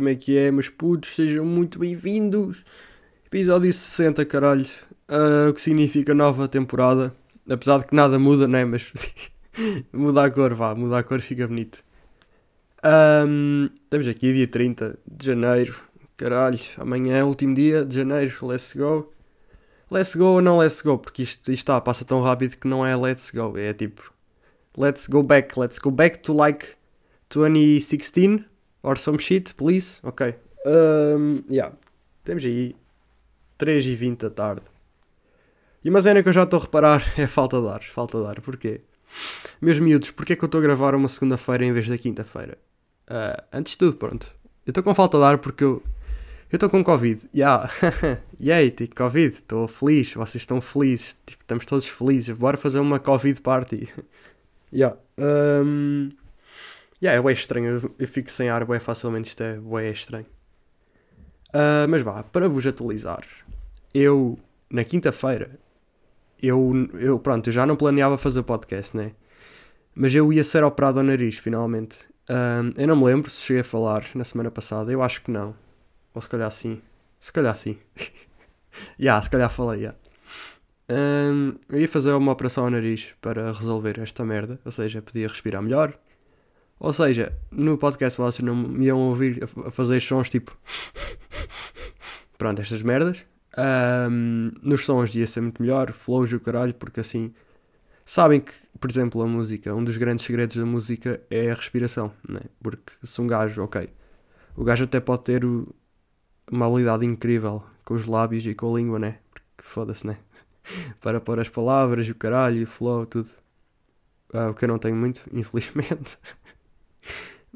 como é que é, meus putos? Sejam muito bem-vindos. Episódio 60, caralho. Uh, o que significa nova temporada. Apesar de que nada muda, né? Mas muda a cor, vá, muda a cor, fica bonito. Um, estamos aqui, dia 30 de janeiro. Caralho, amanhã é o último dia de janeiro. Let's go. Let's go ou não let's go? Porque isto, isto está, passa tão rápido que não é let's go. É tipo, let's go back. Let's go back to like 2016 or some shit, please. Ok. Um, yeah. Temos aí 3 e 20 da tarde. E uma cena que eu já estou a reparar é falta de ar. Falta de ar. Porquê? Meus miúdos, porquê é que eu estou a gravar uma segunda-feira em vez da quinta-feira? Uh, antes de tudo, pronto. Eu estou com falta de ar porque eu estou com Covid. Yeah. Yay, tipo, Covid. Estou feliz. Vocês estão felizes. Tipo, estamos todos felizes. Bora fazer uma Covid party. yeah. Um... Yeah, é bem estranho. Eu, fico sem ar bem facilmente. Isto é bem estranho. Uh, mas vá, para vos atualizar. Eu, na quinta-feira, eu, eu, pronto, eu já não planeava fazer podcast, né? Mas eu ia ser operado ao nariz, finalmente. Uh, eu não me lembro se cheguei a falar na semana passada. Eu acho que não. Ou se calhar sim. Se calhar sim. Ya, yeah, se calhar falei, yeah. Um, eu ia fazer uma operação ao nariz para resolver esta merda. Ou seja, podia respirar melhor. Ou seja, no podcast não me iam ouvir a fazer sons tipo. Pronto, estas merdas. Um, nos sons ia ser muito melhor, flows e o caralho, porque assim. Sabem que, por exemplo, a música, um dos grandes segredos da música é a respiração, né? Porque se um gajo, ok, o gajo até pode ter uma habilidade incrível com os lábios e com a língua, né? Porque foda-se, né? Para pôr as palavras, o caralho, o flow, tudo. Uh, o que eu não tenho muito, infelizmente.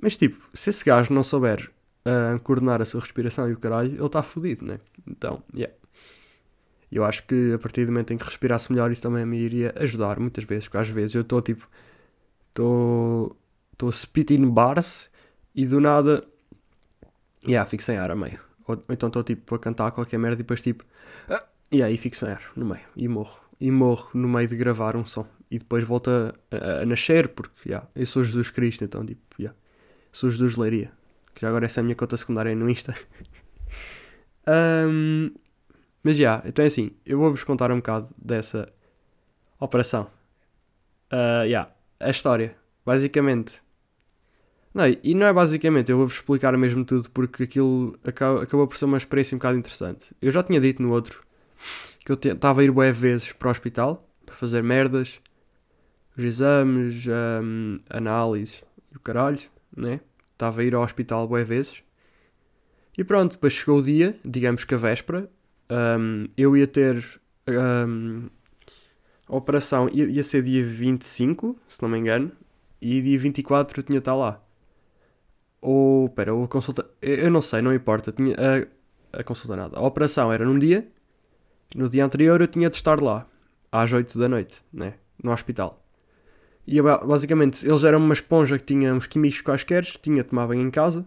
Mas tipo, se esse gajo não souber uh, coordenar a sua respiração e o caralho, ele está fodido, né? Então, yeah. Eu acho que a partir do momento em que respirasse melhor, isso também me iria ajudar muitas vezes, porque às vezes eu estou tipo. Estou. Estou spitting bars e do nada. Yeah, fico sem ar a meio. Ou, então estou tipo a cantar qualquer merda e depois tipo. Ah, e aí fico sem ar no meio e morro. E morro no meio de gravar um som. E depois volto a, a, nascer, porque yeah, eu sou Jesus Cristo, então tipo, yeah, sou Jesus Leiria. Que já agora essa é a minha conta secundária no Insta. um, mas já, yeah, então é assim, eu vou-vos contar um bocado dessa operação. Uh, yeah, a história. Basicamente, não, e não é basicamente, eu vou-vos explicar mesmo tudo porque aquilo acabou por ser uma experiência um bocado interessante. Eu já tinha dito no outro que eu estava a ir bué vezes para o hospital para fazer merdas, os exames, um, análises e o caralho, né? Estava a ir ao hospital bué vezes. E pronto, depois chegou o dia, digamos que a véspera, um, eu ia ter um, a operação, ia, ia ser dia 25, se não me engano, e dia 24 eu tinha de estar lá. Ou, pera, ou a consulta. Eu não sei, não importa. Tinha, a, a consulta nada. A operação era num dia. No dia anterior eu tinha de estar lá. Às 8 da noite, né? No hospital. E basicamente eles eram uma esponja que tinha uns químicos quaisquer. Tinha banho em casa.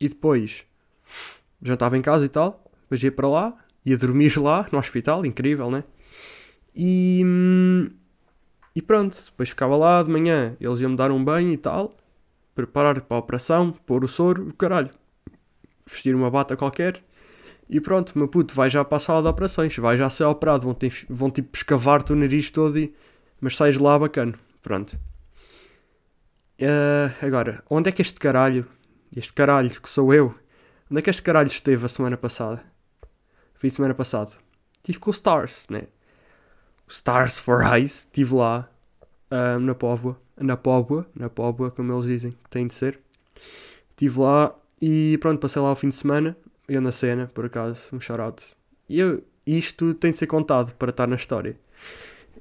E depois jantava em casa e tal. Depois ia para lá. Ia dormir lá no hospital. Incrível, né? E. E pronto. Depois ficava lá de manhã. Eles iam me dar um banho e tal preparar para a operação, pôr o soro, caralho, vestir uma bata qualquer e pronto, meu puto, vai já para a sala de operações, vai já ser operado, vão, ter, vão tipo escavar-te o nariz todo e. Mas sais lá bacana, pronto. Uh, agora, onde é que este caralho, este caralho que sou eu, onde é que este caralho esteve a semana passada? De semana passado. Estive com o Stars, né? O Stars for Eyes, estive lá uh, na Póvoa na Póvoa, na Póvoa, como eles dizem que tem de ser. Estive lá e pronto, passei lá o fim de semana, eu na cena, por acaso, um shout E eu, isto tem de ser contado para estar na história.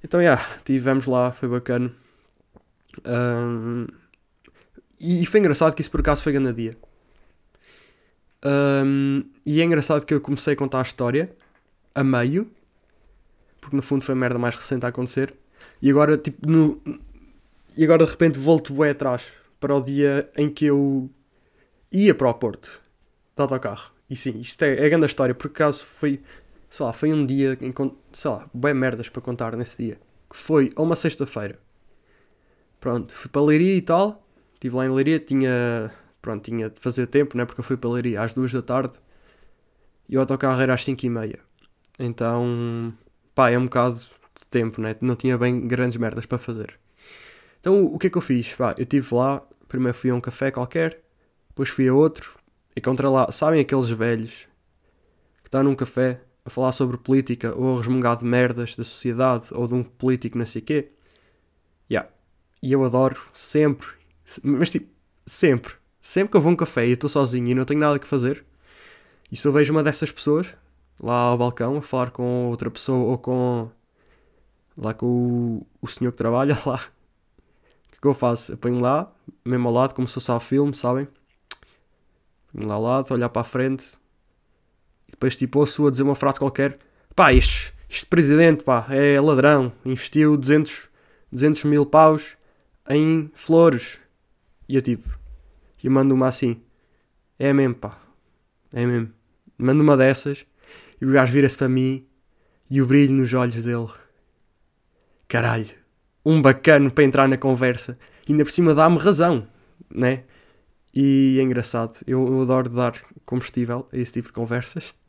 Então, já, yeah, estivemos lá, foi bacana. Um, e foi engraçado que isso por acaso foi grande dia. Um, e é engraçado que eu comecei a contar a história a meio, porque no fundo foi a merda mais recente a acontecer. E agora, tipo, no, e agora de repente volto bem atrás para o dia em que eu ia para o Porto de autocarro. E sim, isto é, é a grande história, por acaso foi, sei lá, foi um dia em sei lá, bem merdas para contar nesse dia. Que foi a uma sexta-feira. Pronto, fui para Leiria e tal, estive lá em Leiria, tinha pronto, tinha de fazer tempo, né? Porque eu fui para Leiria às duas da tarde e o autocarro era às cinco e meia. Então, pá, é um bocado de tempo, né? Não tinha bem grandes merdas para fazer. Então, o que é que eu fiz? Pá, eu estive lá, primeiro fui a um café qualquer, depois fui a outro, encontrei lá, sabem aqueles velhos que estão num café a falar sobre política ou a resmungar de merdas da sociedade ou de um político não sei quê? Yeah. E eu adoro sempre, mas tipo, sempre, sempre que eu vou a um café e estou sozinho e não tenho nada que fazer, e se eu vejo uma dessas pessoas lá ao balcão a falar com outra pessoa ou com lá com o, o senhor que trabalha lá, o que é que eu faço? Eu ponho lá, mesmo ao lado, como se fosse ao filme, sabem? Ponho lá ao lado, olhar para a frente e depois tipo ouço a dizer uma frase qualquer: pá, este, este presidente pá, é ladrão, investiu 200, 200 mil paus em flores. E eu tipo, e mando uma assim: é mesmo pá, é mesmo. Mando uma dessas e o gajo vira-se para mim e o brilho nos olhos dele. Caralho, um bacano para entrar na conversa. E ainda por cima dá-me razão, né? E é engraçado, eu, eu, adoro dar combustível a esse tipo de conversas.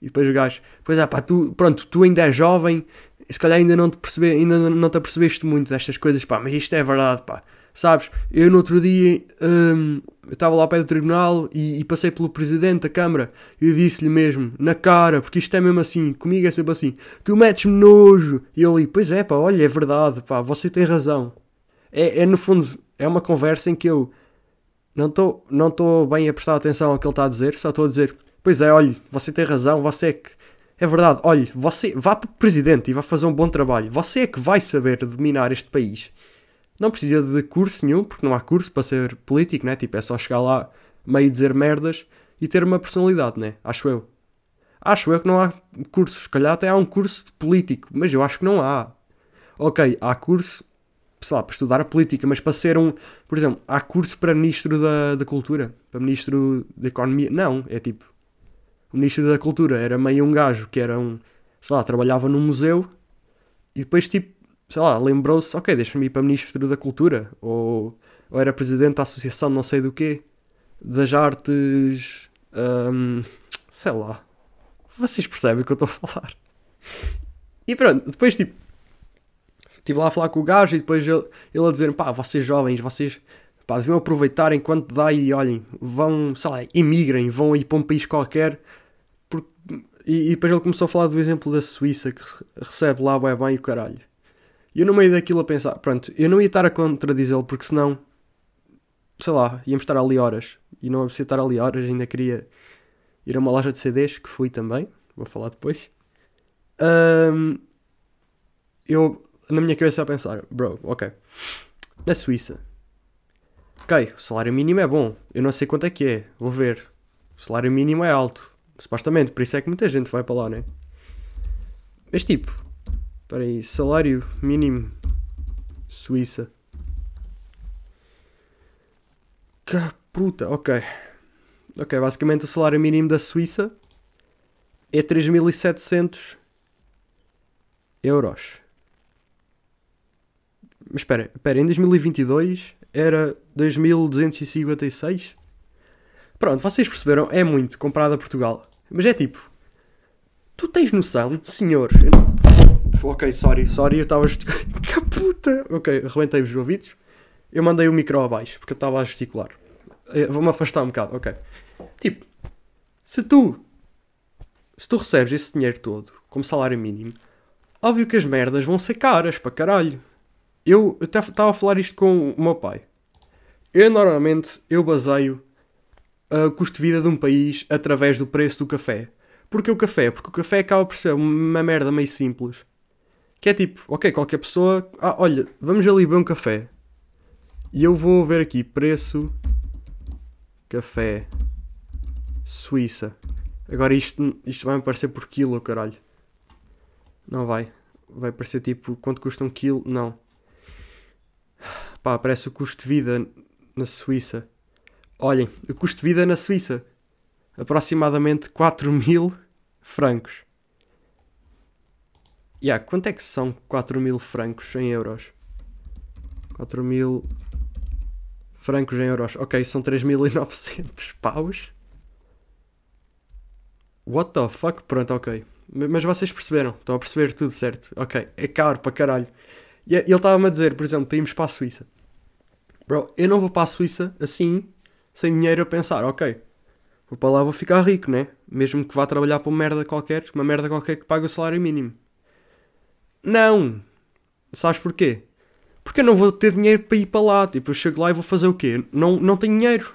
E depois o gajo, pois é, pá, tu, pronto, tu ainda és jovem, se calhar ainda não te, percebe, ainda não te apercebeste muito destas coisas, pá, mas isto é verdade, pá. Sabes, eu no outro dia hum, eu estava lá ao pé do tribunal e, e passei pelo presidente da Câmara e disse-lhe mesmo, na cara, porque isto é mesmo assim, comigo é sempre assim, tu metes-me nojo. E eu ali, pois é, pá, olha, é verdade, pá, você tem razão. É, é no fundo, é uma conversa em que eu não estou não bem a prestar atenção ao que ele está a dizer, só estou a dizer, pois é, olha, você tem razão, você é que. É verdade, olha, você vá para o presidente e vai fazer um bom trabalho. Você é que vai saber dominar este país. Não precisa de curso nenhum, porque não há curso para ser político, né? Tipo, é só chegar lá, meio dizer merdas e ter uma personalidade, né? Acho eu. Acho eu que não há curso. Se calhar até há um curso de político, mas eu acho que não há. Ok, há curso, sei lá, para estudar a política, mas para ser um. Por exemplo, há curso para Ministro da, da Cultura, para Ministro da Economia. Não, é tipo. O Ministro da Cultura era meio um gajo que era um. sei lá, trabalhava num museu e depois, tipo, sei lá, lembrou-se, ok, deixa-me ir para Ministro da Cultura, ou, ou era Presidente da Associação não sei do quê, das artes, um, sei lá, vocês percebem o que eu estou a falar. E pronto, depois tipo, estive lá a falar com o gajo e depois ele, ele a dizer, pá, vocês jovens, vocês pá, deviam aproveitar enquanto dá e olhem, vão, sei lá, emigrem, vão aí para um país qualquer. Porque... E, e depois ele começou a falar do exemplo da Suíça, que recebe lá bem, bem o caralho. E eu no meio daquilo a pensar, pronto, eu não ia estar a contradizê-lo porque senão, sei lá, íamos estar ali horas. E não preciso estar ali horas, ainda queria ir a uma loja de CDs, que fui também, vou falar depois. Um, eu, na minha cabeça, a pensar, bro, ok, na Suíça, ok, o salário mínimo é bom, eu não sei quanto é que é, vou ver. O salário mínimo é alto, supostamente, por isso é que muita gente vai para lá, né? Mas tipo, Espera aí, salário mínimo Suíça. Que puta, ok. Ok, basicamente o salário mínimo da Suíça é 3.700 euros. Mas espera, espera, em 2022 era 2.256? Pronto, vocês perceberam, é muito comparado a Portugal. Mas é tipo, tu tens noção, senhor, Ok, sorry, sorry, eu estava a gesticular. que puta! Ok, arrebentei os ouvidos. Eu mandei o micro abaixo porque eu estava a gesticular. Eh, vou-me afastar um bocado, ok. Tipo, se tu. Se tu recebes esse dinheiro todo como salário mínimo, óbvio que as merdas vão ser caras para caralho. Eu estava a falar isto com o meu pai. Eu normalmente eu baseio o custo de vida de um país através do preço do café. Porque o café? Porque o café acaba por ser uma merda meio simples. Que é tipo, ok, qualquer pessoa. Ah, olha, vamos ali beber um café. E eu vou ver aqui preço. Café. Suíça. Agora isto, isto vai me parecer por quilo, caralho. Não vai. Vai parecer tipo quanto custa um quilo. Não. Pá, aparece o custo de vida na Suíça. Olhem, o custo de vida na Suíça. Aproximadamente 4 mil francos. Yeah, quanto é que são 4 mil francos em euros? 4 mil francos em euros. Ok, são 3.900 paus. What the fuck? Pronto, ok. Mas vocês perceberam, estão a perceber tudo certo. Ok, é caro para caralho. E ele estava-me a dizer, por exemplo, para irmos para a Suíça. Bro, eu não vou para a Suíça assim, sem dinheiro a pensar, ok, vou para lá, vou ficar rico, né? Mesmo que vá trabalhar para uma merda qualquer, uma merda qualquer que pague o salário mínimo. Não! Sabes porquê? Porque eu não vou ter dinheiro para ir para lá. Tipo, eu chego lá e vou fazer o quê? Não, não tenho dinheiro.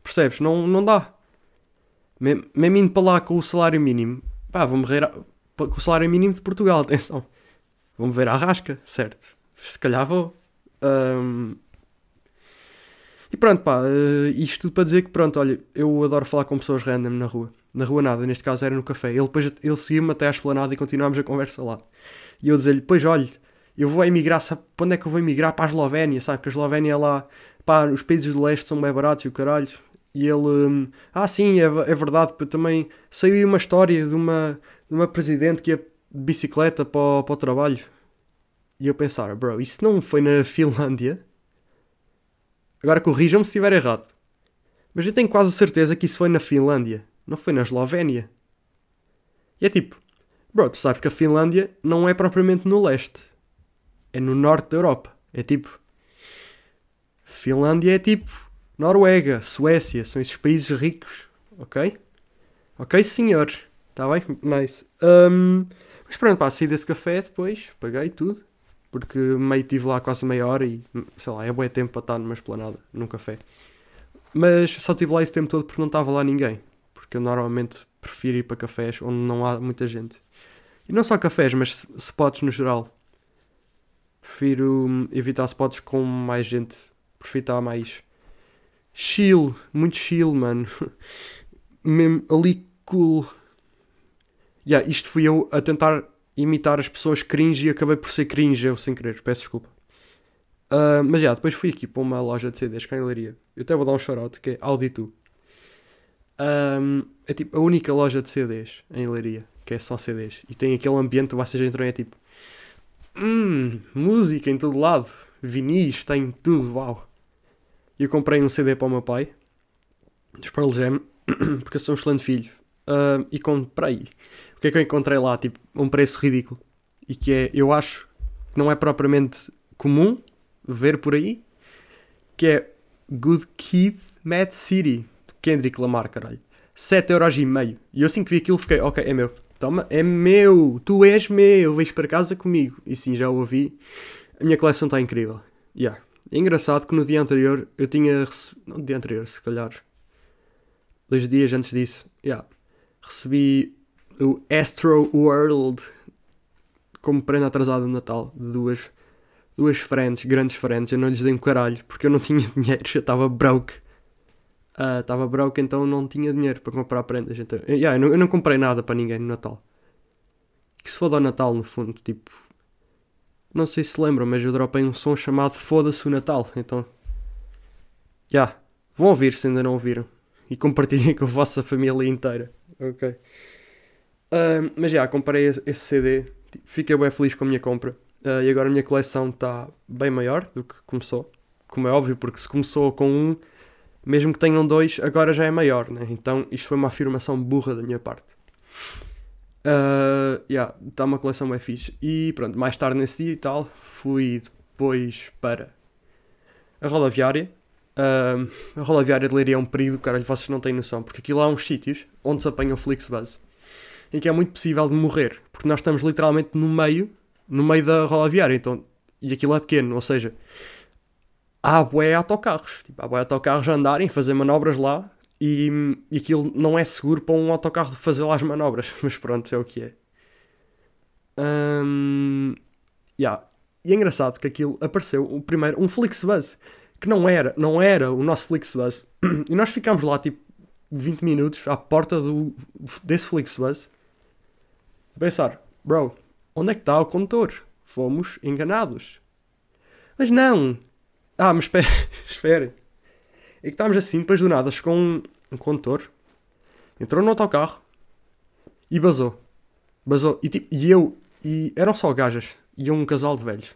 Percebes? Não, não dá. Mesmo, indo para lá com o salário mínimo, pá, vou morrer a, com o salário mínimo de Portugal, atenção. Vou-me ver à rasca, certo? Se calhar vou. Um, e pronto, pá, uh, isto tudo para dizer que, pronto, olha, eu adoro falar com pessoas random na rua. Na rua nada, neste caso era no café. Ele depois ele seguiu-me até à esplanada e continuámos a conversa lá. E eu dizia-lhe, pois olha, eu vou emigrar, sabe para onde é que eu vou emigrar? Para a Eslovénia, sabe? Que a Eslovénia é lá, pá, os países do leste são bem baratos e o caralho. E ele, hum, ah sim, é, é verdade, também saiu uma história de uma, de uma presidente que ia de bicicleta para para o trabalho. E eu pensar, bro, isso não foi na Finlândia? Agora corrijam-me se estiver errado. Mas eu tenho quase certeza que isso foi na Finlândia, não foi na Eslovénia. E é tipo, bro, tu sabes que a Finlândia não é propriamente no leste, é no norte da Europa. É tipo, Finlândia é tipo Noruega, Suécia, são esses países ricos, ok? Ok, senhor. Está bem? Nice. Um, mas pronto, pá, saí desse café depois, paguei tudo porque meio tive lá quase meia hora e sei lá, é bom tempo para estar numa esplanada, num café. Mas só tive lá esse tempo todo porque não estava lá ninguém. Porque eu normalmente prefiro ir para cafés onde não há muita gente. E não só cafés, mas spots no geral. Prefiro hum, evitar spots com mais gente. Prefiro estar mais chill, muito chill, mano. Mesmo ali cool. Yeah, isto fui eu a tentar imitar as pessoas cringe e acabei por ser cringe eu sem querer, peço desculpa. Uh, mas já, depois fui aqui para uma loja de CDs cá em Leiria. Eu até vou dar um shout que é Auditu. Um, é tipo a única loja de CDs em Leiria, que é só CDs. E tem aquele ambiente, vocês entram e é tipo. Hum, música em todo lado, vinis, tem tudo, uau. E eu comprei um CD para o meu pai, dos Pearl Jam, porque eu sou um excelente filho. Uh, e comprei o que é que eu encontrei lá? Tipo, um preço ridículo. E que é, eu acho que não é propriamente comum ver por aí. Que é Good Kid, Mad City, de Kendrick Lamar, caralho. 7,5€. E eu assim que vi aquilo fiquei, ok, é meu. Toma, é meu, tu és meu, vens para casa comigo. E sim, já o ouvi. A minha coleção está incrível. Yeah. É engraçado que no dia anterior eu tinha recebido. No dia anterior, se calhar. Dois dias antes disso, yeah. Recebi o Astro World como prenda atrasada de Natal de duas, duas friends, grandes friends. Eu não lhes dei um caralho porque eu não tinha dinheiro, eu estava broke. Ah, estava uh, broke, então não tinha dinheiro para comprar prendas. Então, yeah, eu, não, eu não comprei nada para ninguém no Natal. Que se foda ao Natal, no fundo, tipo. Não sei se lembram, mas eu dropei um som chamado Foda-se o Natal. Então. Já. Yeah, vão ouvir se ainda não ouviram. E compartilhem com a vossa família inteira. Ok. Uh, mas já, comprei esse CD, tipo, fiquei bem feliz com a minha compra. Uh, e agora a minha coleção está bem maior do que começou. Como é óbvio, porque se começou com um, mesmo que tenham dois, agora já é maior, né? Então isto foi uma afirmação burra da minha parte. Uh, yeah, está uma coleção bem fixe. E pronto, mais tarde nesse dia e tal, fui depois para a rodoviária. Uh, a rodoviária de Leiria é um período, caralho, vocês não têm noção, porque aquilo há uns sítios onde se apanha o Flixbus em que é muito possível de morrer, porque nós estamos literalmente no meio, no meio da rodoviária, então, e aquilo é pequeno, ou seja, há bué autocarros, tipo, há bué autocarros a andarem, fazer manobras lá, e, e aquilo não é seguro para um autocarro fazer lá as manobras, mas pronto, é o que é. Um, yeah. E é engraçado que aquilo apareceu, o primeiro, um Flixbus, que não era, não era o nosso Flixbus, e nós ficámos lá, tipo, 20 minutos à porta do, desse Flixbus pensar, bro, onde é que está o condutor? Fomos enganados. Mas não! Ah, mas espera, espera. É que estávamos assim, depois do nada, chegou um, um condutor, entrou no autocarro e basou. Basou. E, tipo, e eu, e eram só gajas, e um casal de velhos.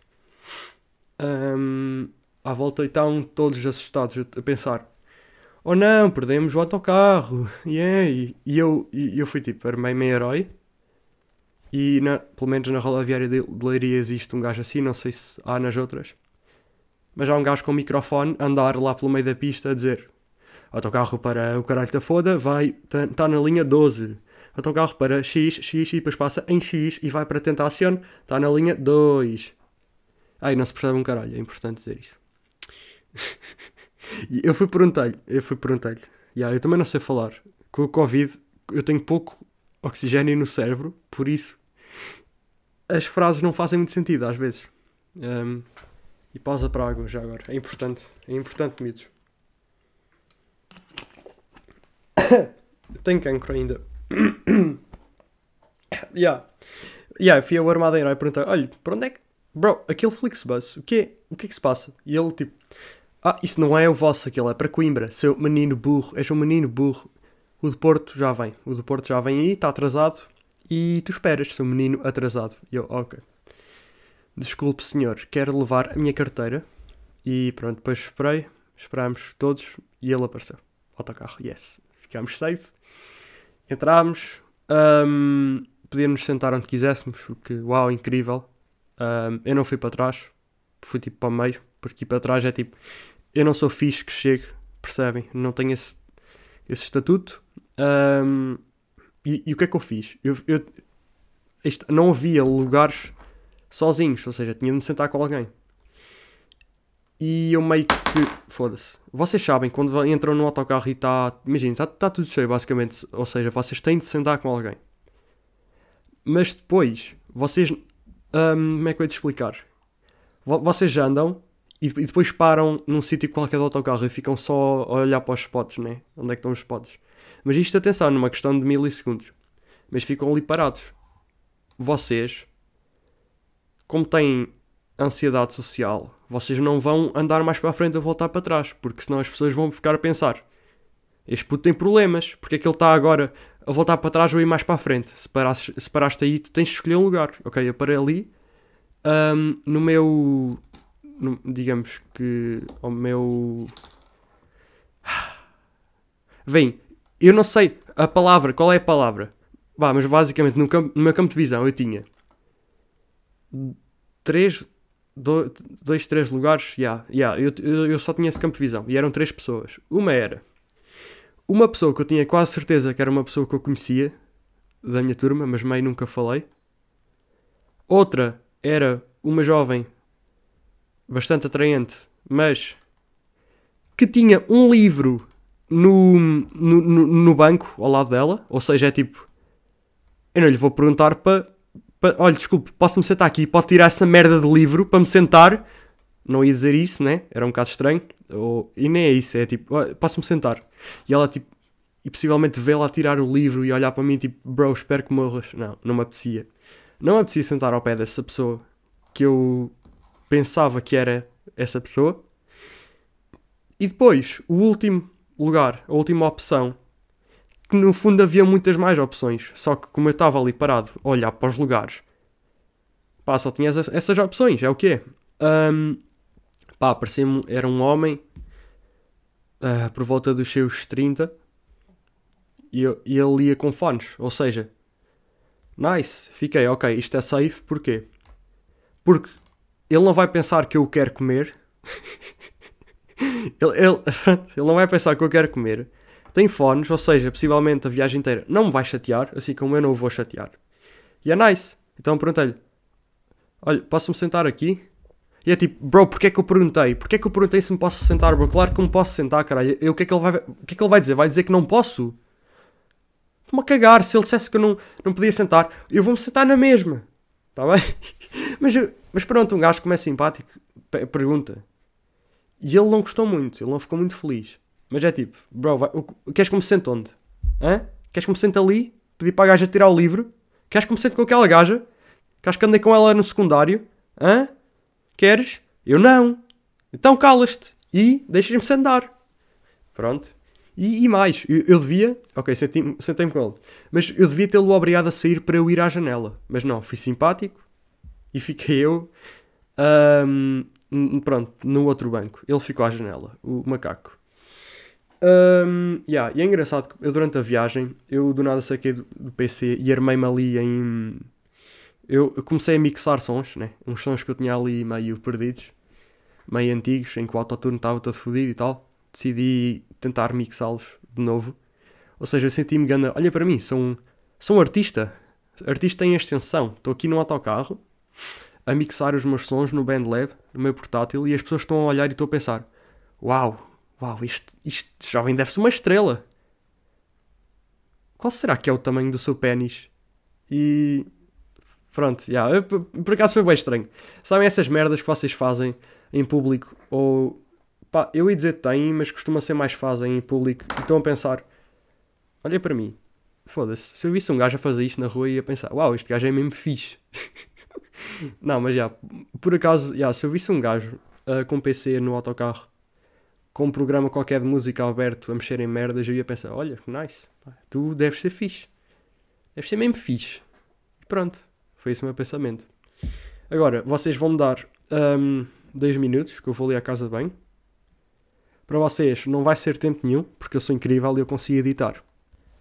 Um, à volta e estão todos assustados a pensar: Oh não, perdemos o autocarro. Yeah. E, e eu, e eu fui tipo, armei meio herói. E na, pelo menos na rodoviária de Leiria existe um gajo assim, não sei se há nas outras. Mas há um gajo com um microfone andar lá pelo meio da pista a dizer: Autocarro para o caralho da foda, vai, está tá na linha 12. Autocarro para X, X e depois passa em X e vai para Tentacion, está na linha 2. Ai, não se percebe um caralho, é importante dizer isso. eu fui perguntar-lhe, eu fui perguntar-lhe, yeah, eu também não sei falar. Com o Covid eu tenho pouco oxigênio no cérebro, por isso as frases não fazem muito sentido às vezes. Um, e pausa para água já agora. É importante. É importante, miúdos. Tenho cancro ainda. yeah. Yeah, fui ao armadeiro e perguntei: olha, para onde é que. Bro, aquele Flixbus, o quê? O que é que se passa? E ele tipo: Ah, isso não é o vosso, aquele é para Coimbra. Seu menino burro, és um menino burro. O de Porto já vem. O de Porto já vem aí, está atrasado. E tu esperas, seu menino atrasado. E eu, ok. Desculpe, senhor, quero levar a minha carteira. E pronto, depois esperei, esperámos todos e ele apareceu. Autocarro, yes. Ficámos safe. Entrámos, um, podíamos sentar onde quiséssemos, o que, uau, incrível. Um, eu não fui para trás, fui tipo para o meio, porque ir para trás é tipo, eu não sou fixe que chegue, percebem? Não tenho esse, esse estatuto. Um, e, e, o que é que eu fiz? Eu, eu isto, não havia lugares sozinhos, ou seja, tinha de me sentar com alguém. E eu meio que. Foda-se. Vocês sabem, quando entram no autocarro e está. Imagina, está tá tudo cheio, basicamente. Ou seja, vocês têm de sentar com alguém. Mas depois, vocês. Hum, como é que eu ia te explicar? Vocês andam e, e depois param num sítio qualquer do autocarro e ficam só a olhar para os spots, né? Onde é que estão os spots? Mas isto, atenção, numa questão de milissegundos. Mas ficam ali parados. Vocês como têm ansiedade social, vocês não vão andar mais para a frente ou voltar para trás, porque senão as pessoas vão ficar a pensar: este puto tem problemas, porque é que ele está agora a voltar para trás ou ir mais para a frente? Se paraste, se paraste aí, tens de escolher um lugar. Ok, eu parei ali, um, no meu. No, digamos que. ao meu. Vem, eu não sei a palavra, qual é a palavra? Vá, mas basicamente no, campo, no meu campo de visão eu tinha três, dois, dois três lugares, yeah, yeah, eu, eu, eu só tinha esse campo de visão e eram três pessoas. Uma era uma pessoa que eu tinha quase certeza que era uma pessoa que eu conhecia da minha turma, mas meio nunca falei. Outra era uma jovem bastante atraente, mas que tinha um livro no, no, no, banco ao lado dela, ou seja, é tipo, eu não lhe vou perguntar para olha, desculpe, posso-me sentar aqui? Pode tirar essa merda de livro para me sentar? Não ia dizer isso, né? Era um bocado estranho. Ou, e nem é isso, é tipo, posso-me sentar? E ela, tipo, e possivelmente vê-la tirar o livro e olhar para mim, tipo, bro, espero que morras. Não, não me apetecia. Não me apetecia sentar ao pé dessa pessoa que eu pensava que era essa pessoa. E depois, o último lugar, a última opção que no fundo havia muitas mais opções. Só que como eu estava ali parado a olhar para os lugares, pá, só tinha essas, essas opções. É o quê? Um, pá, parecia-me, era um homem uh, por volta dos seus 30 e, eu, e ele ia com fones. Ou seja, nice, fiquei, ok, isto é safe, porquê? Porque ele não vai pensar que eu quero comer. ele, ele, ele não vai pensar que eu quero comer tem fones, ou seja, possivelmente a viagem inteira não me vai chatear, assim como eu não o vou chatear. E é nice. Então perguntei-lhe: Olha, posso-me sentar aqui? E é tipo, bro, porquê é que eu perguntei? Porquê é que eu perguntei se me posso sentar, bro? Claro que me posso sentar, caralho. Eu, o, que é que ele vai, o que é que ele vai dizer? Vai dizer que não posso? Estou-me a cagar. Se ele dissesse que eu não, não podia sentar, eu vou-me sentar na mesma. Está bem? mas, mas pronto, um gajo como é simpático, pergunta. E ele não gostou muito, ele não ficou muito feliz. Mas é tipo, bro, vai, queres que me sente onde? Hã? Queres que me sente ali? Pedir para a gaja tirar o livro? Queres que me sente com aquela gaja? Queres que andei com ela no secundário? Hã? Queres? Eu não. Então calas-te e deixas-me sentar. Pronto. E, e mais, eu, eu, devia. Ok, sentei-me sentei com ele. Mas eu devia tê-lo obrigado a sair para eu ir à janela. Mas não, fui simpático e fiquei eu um, pronto, no outro banco. Ele ficou à janela, o macaco. Um, yeah, e é engraçado que eu durante a viagem, eu do nada saquei do, do PC e armei-me ali em. Eu, eu, comecei a mixar sons, né? Uns sons que eu tinha ali meio perdidos, meio antigos, em que o autotune estava todo fodido e tal. Decidi tentar mixá-los de novo. Ou seja, eu senti-me gana. Olha para mim, sou um, sou um artista. Artista em extensão. Estou aqui no autocarro a mixar os meus sons no BandLab, no meu portátil, e as pessoas estão a olhar e estou a pensar: Uau, uau, isto jovem deve-se uma estrela. Qual será que é o tamanho do seu pênis? E. Pronto, yeah, por acaso foi bem estranho. Sabem essas merdas que vocês fazem em público? Ou. Pá, eu ia dizer têm, mas costuma ser mais fazem em público. E estão a pensar: Olha para mim, foda-se, se eu visse um gajo a fazer isto na rua, ia pensar: Uau, este gajo é mesmo fixe. Não, mas já, por acaso, já, se eu visse um gajo uh, com PC no autocarro com um programa qualquer de música aberto a mexer em merdas, eu ia pensar: olha, nice, tu deves ser fixe, deves ser mesmo fixe. E pronto, foi esse o meu pensamento. Agora, vocês vão me dar um, 10 minutos que eu vou ali à casa de banho. Para vocês não vai ser tempo nenhum, porque eu sou incrível e eu consigo editar.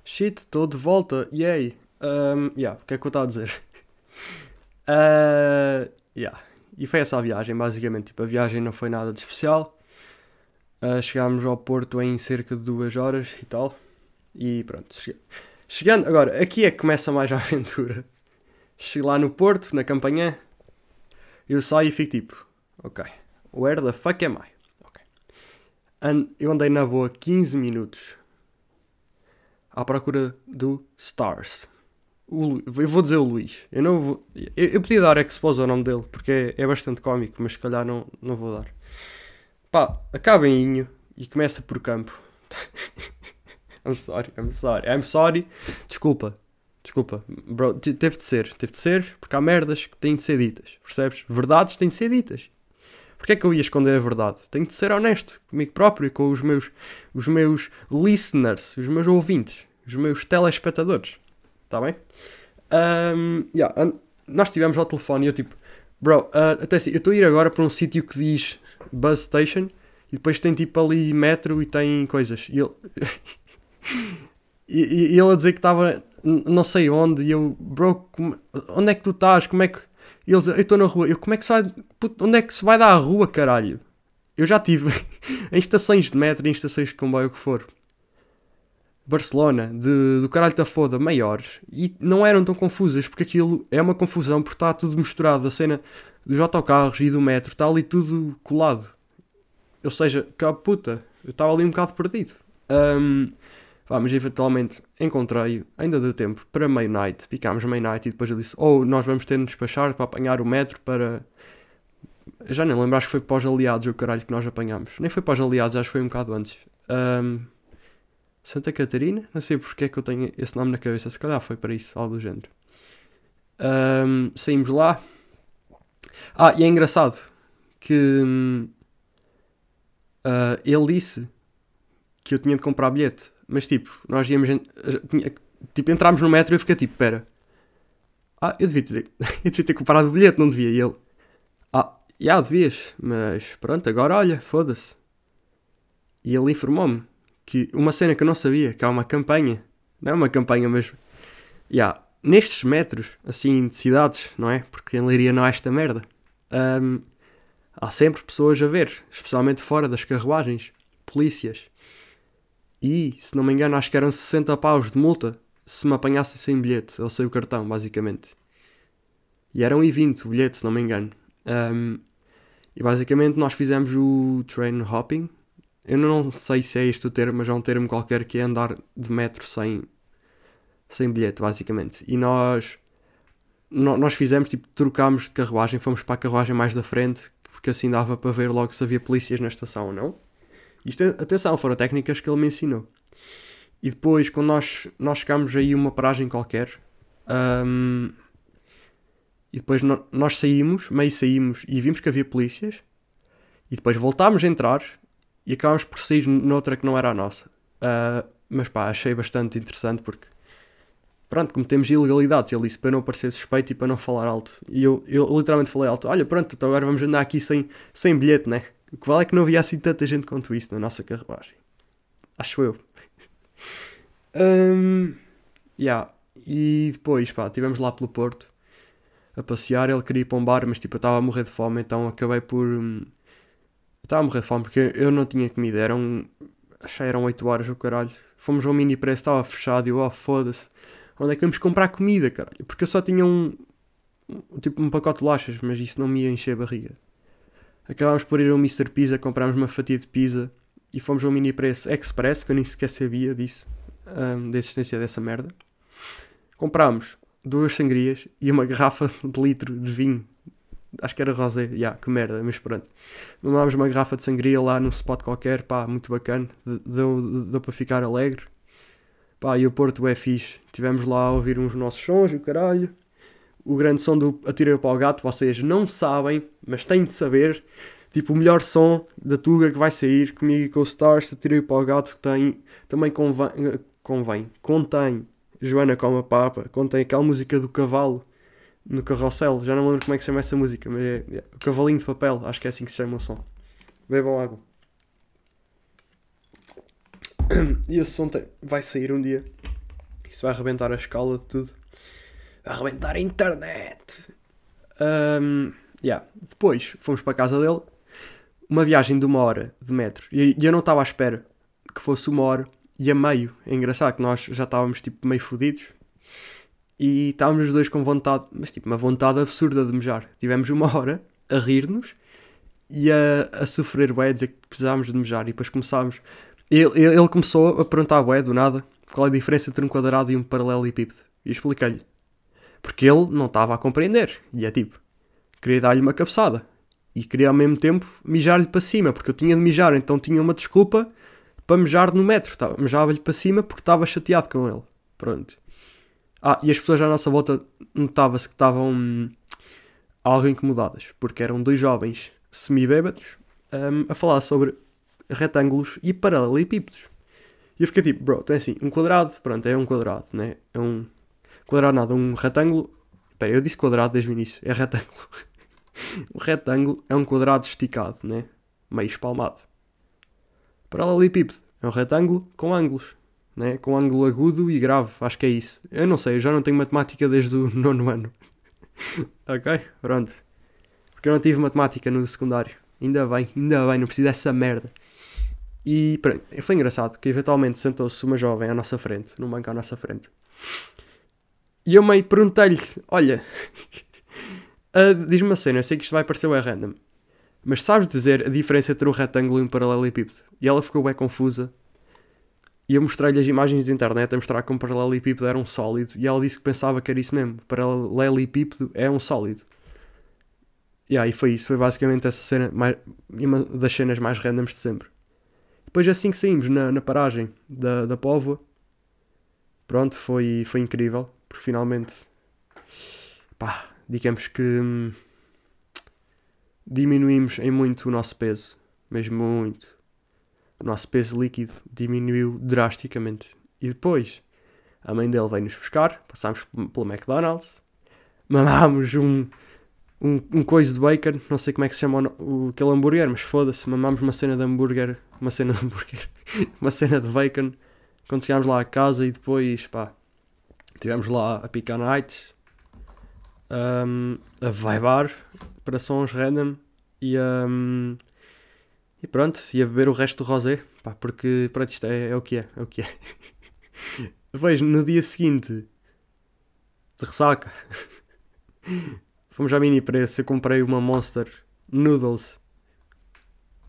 Shit, estou de volta, yay! Um, yeah, o que é que eu estava a dizer? Uh, yeah. E foi essa a viagem, basicamente. Tipo, a viagem não foi nada de especial. Uh, chegámos ao Porto em cerca de duas horas e tal. E pronto. Chegando, agora, aqui é que começa mais a aventura. Chego lá no Porto, na campanha. Eu saio e fico tipo, ok, where the fuck am I? Ok. And eu andei na boa 15 minutos à procura do Stars. Eu vou dizer o Luís. Eu não vou. Eu, eu podia dar expose ao nome dele, porque é, é bastante cómico, mas se calhar não, não vou dar. Pá, acaba em Inho e começa por campo. I'm sorry, I'm sorry, I'm sorry. Desculpa, desculpa, bro, teve de ser, teve de ser, porque há merdas que têm de ser ditas, percebes? Verdades têm de ser ditas. Porquê é que eu ia esconder a verdade? Tenho de ser honesto comigo próprio e com os meus, os meus listeners, os meus ouvintes, os meus telespectadores. Está bem? Um, yeah, nós estivemos ao telefone e eu tipo, bro, uh, até assim, eu estou a ir agora para um sítio que diz Bus Station e depois tem tipo ali metro e tem coisas. E ele, e, e, ele a dizer que estava não sei onde e eu, bro, como, onde é que tu estás? Como é que. E ele diz, eu estou na rua. Eu, como é que sai? Puto, onde é que se vai dar à rua, caralho? Eu já tive em estações de metro, em estações de comboio, o que for. Barcelona, de, do caralho da foda, maiores, e não eram tão confusas, porque aquilo é uma confusão, porque está tudo misturado, a cena dos autocarros e do metro, está ali tudo colado. Ou seja, que puta, eu estava ali um bocado perdido. Um, vamos, eventualmente encontrei, ainda deu tempo, para May Night, picámos May Night e depois eu disse, ou oh, nós vamos ter de despachar para apanhar o metro para... Já nem lembro, acho que foi para os aliados o caralho que nós apanhámos. Nem foi para os aliados, acho que foi um bocado antes. Um, Santa Catarina, não sei porque é que eu tenho esse nome na cabeça, se calhar foi para isso, algo do género. Um, saímos lá. Ah, e é engraçado que uh, ele disse que eu tinha de comprar bilhete, mas tipo, nós íamos. Tipo, entrámos no metro e eu fiquei tipo, pera. Ah, eu devia ter, eu devia ter comprado o bilhete, não devia. E ele, ah, já devias, mas pronto, agora olha, foda-se. E ele informou-me que uma cena que eu não sabia, que há uma campanha, não é uma campanha, mas yeah, nestes metros, assim, de cidades, não é? Porque em Leiria não há esta merda. Um, há sempre pessoas a ver, especialmente fora das carruagens, polícias. E, se não me engano, acho que eram 60 paus de multa se me apanhassem sem bilhete, ou sem o cartão, basicamente. E eram e 20 o bilhete, se não me engano. Um, e basicamente nós fizemos o train hopping, eu não sei se é este o termo, mas é um termo qualquer que é andar de metro sem, sem bilhete, basicamente. E nós, nós fizemos, tipo, trocámos de carruagem, fomos para a carruagem mais da frente, porque assim dava para ver logo se havia polícias na estação ou não. Isto, atenção, foram técnicas que ele me ensinou. E depois, quando nós, nós chegámos aí uma paragem qualquer, um, e depois no, nós saímos, meio saímos, e vimos que havia polícias, e depois voltámos a entrar, e acabámos por sair noutra que não era a nossa. Uh, mas pá, achei bastante interessante porque pronto, cometemos ilegalidades. Ele disse para não parecer suspeito e para não falar alto. E eu, eu literalmente falei alto: Olha, pronto, então agora vamos andar aqui sem, sem bilhete, né? O que vale é que não havia assim tanta gente quanto isso na nossa carruagem. Acho eu. um, yeah. E depois, pá, estivemos lá pelo Porto a passear. Ele queria ir para um bar, mas tipo, eu estava a morrer de fome, então acabei por. Hum, estava a morrer de fome porque eu não tinha comida. Eram. Achei eram 8 horas o caralho. Fomos ao mini preço, estava fechado e eu, oh foda-se. Onde é que vamos comprar comida, caralho? Porque eu só tinha um. Tipo um pacote de bolachas, mas isso não me ia encher a barriga. Acabámos por ir ao Mr. Pizza, comprámos uma fatia de pizza e fomos ao mini preço express, que eu nem sequer sabia disso, um, da existência dessa merda. Comprámos duas sangrias e uma garrafa de litro de vinho. Acho que era rosé, yeah, que merda, mas pronto. Mamámos uma garrafa de sangria lá num spot qualquer, pá, muito bacana, deu, deu para ficar alegre. Pá, e o Porto é fixe. Tivemos lá a ouvir uns nossos sons e o caralho o grande som do Atirei para o Gato, vocês não sabem, mas têm de saber. Tipo, o melhor som da Tuga que vai sair comigo e com o Stars, Atirei para o Gato, tem, também convém, convém, contém Joana como a Papa, contém aquela música do cavalo no carrossel, já não lembro como é que se chama essa música, mas é, é o Cavalinho de Papel, acho que é assim que se chama o som. Bebam água. E esse som tem, vai sair um dia. Isso vai arrebentar a escala de tudo arrebentar a internet. Um, yeah. Depois fomos para a casa dele, uma viagem de uma hora de metro. E, e eu não estava à espera que fosse uma hora e a meio. É engraçado que nós já estávamos tipo meio fodidos e estávamos os dois com vontade, mas tipo uma vontade absurda de mejar. Tivemos uma hora a rir-nos e a, a sofrer bué, a dizer que precisávamos de mejar. E depois começámos. Ele, ele começou a perguntar bué do nada qual é a diferença entre um quadrado e um paralelepípedo. E expliquei-lhe. Porque ele não estava a compreender. E é tipo, queria dar-lhe uma cabeçada. E queria ao mesmo tempo mijar-lhe para cima, porque eu tinha de mijar, então tinha uma desculpa para mejar no metro. Mejava-lhe para cima porque estava chateado com ele. Pronto. Ah, e as pessoas à nossa volta notava-se que estavam hum, algo incomodadas, porque eram dois jovens semi-bêbados hum, a falar sobre retângulos e paralelepípedos. E eu fiquei tipo, bro, então é assim, um quadrado, pronto, é um quadrado, né? É um, Quadrado nada, um retângulo. Espera, eu disse quadrado desde o início, é retângulo. um retângulo é um quadrado esticado, né? Meio espalmado. Paralelepípedo é um retângulo com ângulos, né? Com ângulo agudo e grave, acho que é isso. Eu não sei, eu já não tenho matemática desde o nono ano. ok? Pronto. Porque eu não tive matemática no secundário. Ainda bem, ainda bem, não preciso dessa merda. E pronto, foi engraçado que eventualmente sentou-se uma jovem à nossa frente, num banco à nossa frente. E eu meio perguntei-lhe: Olha, uh, diz-me uma cena, eu sei que isto vai parecer bem random, mas sabes dizer a diferença entre um retângulo e um paralelepípedo? E ela ficou bem confusa. E eu mostrei-lhe as imagens de internet a mostrar que um paralelepípedo era um sólido. E ela disse que pensava que era isso mesmo. Paralelepípedo é um sólido. E aí foi isso. Foi basicamente essa cena, mais, uma das cenas mais randoms de sempre. Depois assim que saímos na, na paragem da, da Póvoa, pronto, foi, foi incrível porque finalmente, pá, digamos que hum, diminuímos em muito o nosso peso, mesmo muito. O nosso peso líquido diminuiu drasticamente. E depois, a mãe dele veio nos buscar, passámos pelo McDonald's, mamámos um, um, um coisa de bacon, não sei como é que se chama o, aquele hambúrguer, mas foda-se, mamámos uma cena de hambúrguer, uma cena de hambúrguer, uma cena de bacon, quando chegámos lá a casa e depois, pá, Estivemos lá a picar nights, um, a vibar para sons random e, um, e pronto, e a beber o resto do rosé, pá, porque pronto, isto é, é o que é, é o que é. Depois, no dia seguinte, de ressaca, fomos à mini preço, eu comprei uma Monster Noodles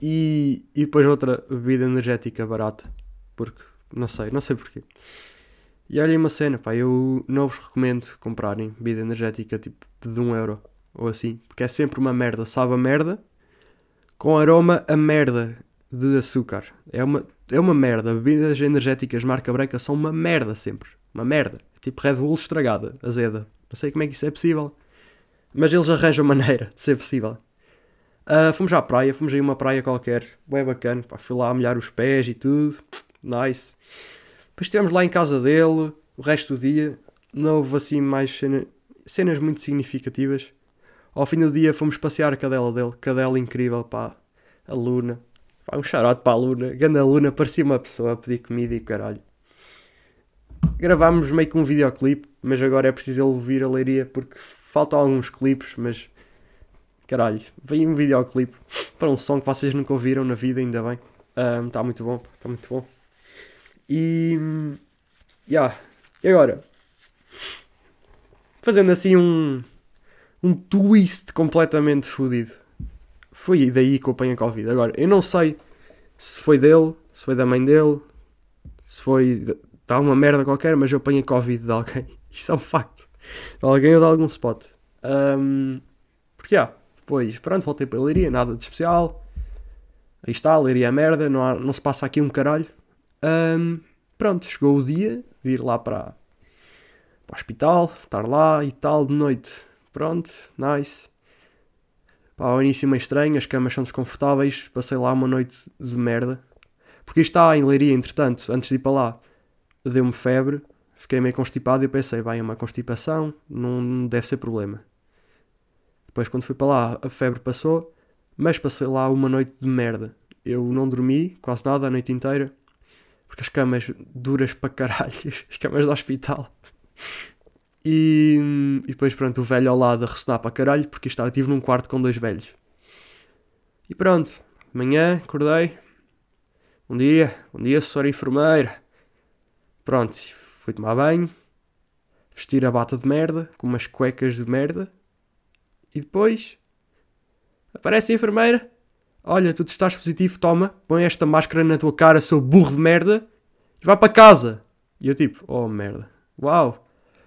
e, e depois outra bebida energética barata, porque, não sei, não sei porquê. E olhem uma cena, pá, eu não vos recomendo comprarem bebida energética tipo de 1 um euro ou assim, porque é sempre uma merda, sabe a merda, com aroma a merda de açúcar. É uma, é uma merda. Bebidas energéticas marca branca são uma merda sempre. Uma merda. É tipo Red Bull estragada, azeda. Não sei como é que isso é possível. Mas eles arranjam maneira de ser possível. Uh, fomos à praia, fomos a uma praia qualquer, bem bacana, pá, fui lá a molhar os pés e tudo, nice. Depois estivemos lá em casa dele o resto do dia. não houve assim mais cena, cenas muito significativas. Ao fim do dia fomos passear a cadela dele, cadela incrível, pá, a Luna. Pá, um charote para a Luna, grande a Luna, parecia uma pessoa a pedir comida e caralho. Gravámos meio que um videoclipe, mas agora é preciso ele vir a leiria porque faltam alguns clipes, mas caralho, veio um videoclipe para um som que vocês nunca ouviram na vida, ainda bem. Está um, muito bom, está muito bom. E. Yeah. E agora? Fazendo assim um. Um twist completamente fodido. Foi daí que eu apanhei a Covid. Agora, eu não sei se foi dele, se foi da mãe dele, se foi de, alguma merda qualquer, mas eu apanhei Covid de alguém. Isso é um facto. De alguém ou de algum spot. Um, porque, ah, depois, pronto, voltei para a Leiria, nada de especial. Aí está, Leiria é merda, não, há, não se passa aqui um caralho. Um, pronto, chegou o dia de ir lá para, para o hospital, estar lá e tal, de noite. Pronto, nice. Pá, ao início meio estranho, as camas são desconfortáveis, passei lá uma noite de merda. Porque está em Leiria, entretanto, antes de ir para lá, deu-me febre, fiquei meio constipado e pensei, bem, é uma constipação, não deve ser problema. Depois, quando fui para lá, a febre passou, mas passei lá uma noite de merda. Eu não dormi quase nada a noite inteira porque as camas duras para caralho, as camas do hospital. E, e depois, pronto, o velho ao lado a ressonar para caralho, porque estava, estive num quarto com dois velhos. E pronto, amanhã acordei. Um dia, um dia, senhora enfermeira. Pronto, fui tomar banho, vestir a bata de merda, com umas cuecas de merda. E depois, aparece a enfermeira Olha, tu estás positivo, toma, põe esta máscara na tua cara, seu burro de merda, e vai para casa. E eu tipo, oh merda. Uau.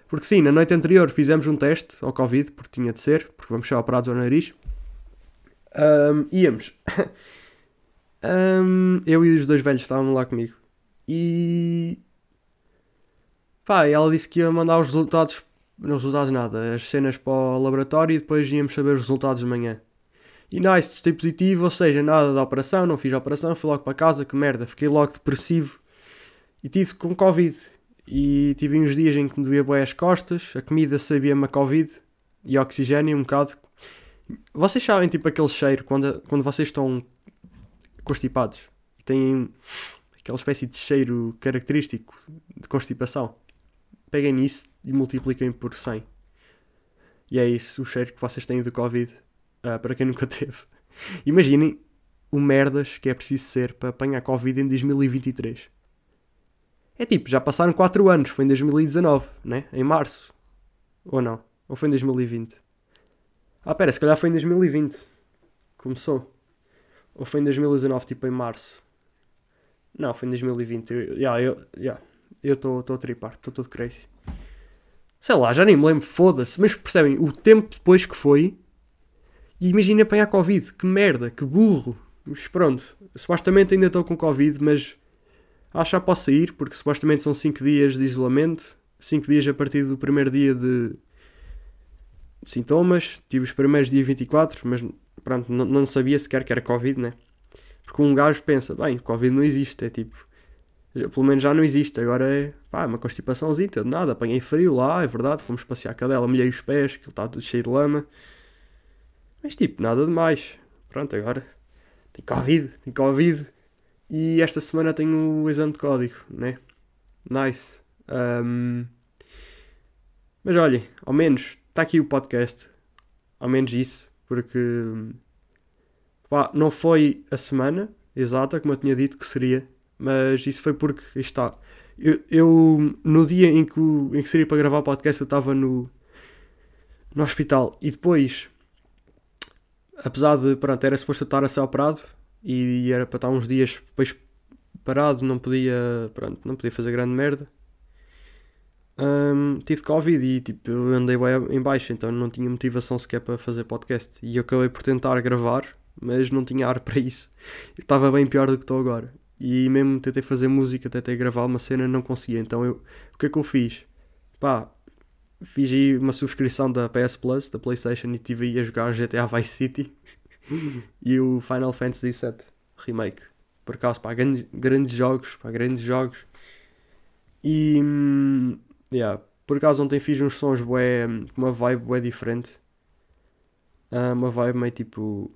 Porque sim, na noite anterior fizemos um teste ao Covid, porque tinha de ser, porque vamos ser operados ao nariz. Um, íamos. um, eu e os dois velhos estavam lá comigo. E. Pá, ela disse que ia mandar os resultados. Não resultados nada, as cenas para o laboratório e depois íamos saber os resultados de manhã. E nice, testei positivo, ou seja, nada da operação, não fiz a operação, fui logo para casa, que merda, fiquei logo depressivo e tive com Covid. E tive uns dias em que me doía bem as costas, a comida sabia-me a Covid e oxigênio um bocado. Vocês sabem, tipo, aquele cheiro quando, quando vocês estão constipados e têm aquela espécie de cheiro característico de constipação. Peguem nisso e multipliquem por 100. E é isso o cheiro que vocês têm do Covid Uh, para quem nunca teve. Imaginem o merdas que é preciso ser para apanhar Covid em 2023. É tipo, já passaram 4 anos, foi em 2019, né? Em março. Ou não? Ou foi em 2020? Ah, pera, se calhar foi em 2020. Começou. Ou foi em 2019, tipo em março. Não, foi em 2020. Eu, yeah, eu yeah, estou a tripar, estou todo crazy. Sei lá, já nem me lembro, foda-se. Mas percebem, o tempo depois que foi e imagina apanhar Covid, que merda, que burro. Mas pronto, supostamente ainda estou com Covid, mas acho que posso sair, porque supostamente são 5 dias de isolamento, 5 dias a partir do primeiro dia de sintomas. Tive os primeiros dias 24, mas pronto, não, não sabia sequer que era Covid, né? Porque um gajo pensa, bem, Covid não existe, é tipo, pelo menos já não existe, agora é pá, uma constipaçãozinha, de nada, apanhei frio lá, é verdade, fomos passear a cadela, molhei os pés, que ele está tudo cheio de lama. Mas tipo, nada demais. Pronto, agora tem Covid, tem Covid. E esta semana tenho o exame de código, né? Nice. Um, mas olhem, ao menos está aqui o podcast. Ao menos isso, porque pá, não foi a semana exata, como eu tinha dito que seria, mas isso foi porque está. Eu, eu, no dia em que, em que seria para gravar o podcast eu estava no, no hospital e depois apesar de, pronto, era suposto estar a ser operado e era para estar uns dias depois parado, não podia, pronto, não podia fazer grande merda. Um, tive Covid e tipo, eu andei bem em baixo, então não tinha motivação sequer para fazer podcast. E eu acabei por tentar gravar, mas não tinha ar para isso. Estava bem pior do que estou agora. E mesmo tentei fazer música, tentei gravar uma cena, não conseguia. Então eu, o que é que eu fiz? Pá, fiz aí uma subscrição da PS Plus, da PlayStation, e estive aí a jogar GTA Vice City e o Final Fantasy VII Remake. Por acaso, pá, grandes, grandes jogos, pá, grandes jogos. E. Hum, yeah, Por acaso ontem fiz uns sons com uma vibe bué diferente. Ah, uma vibe meio tipo.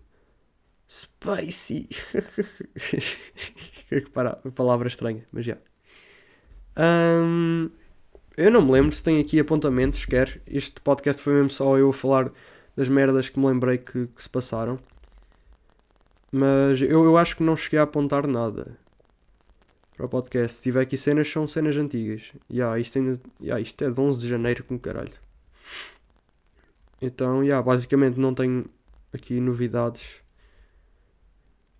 Spicy. para- palavra estranha, mas já. Ahm, eu não me lembro se tem aqui apontamentos, quer. Este podcast foi mesmo só eu a falar das merdas que me lembrei que, que se passaram. Mas eu, eu acho que não cheguei a apontar nada para o podcast. Se tiver aqui cenas, são cenas antigas. Yeah, isto, ainda, yeah, isto é de 11 de janeiro, com caralho. Então, yeah, basicamente não tenho aqui novidades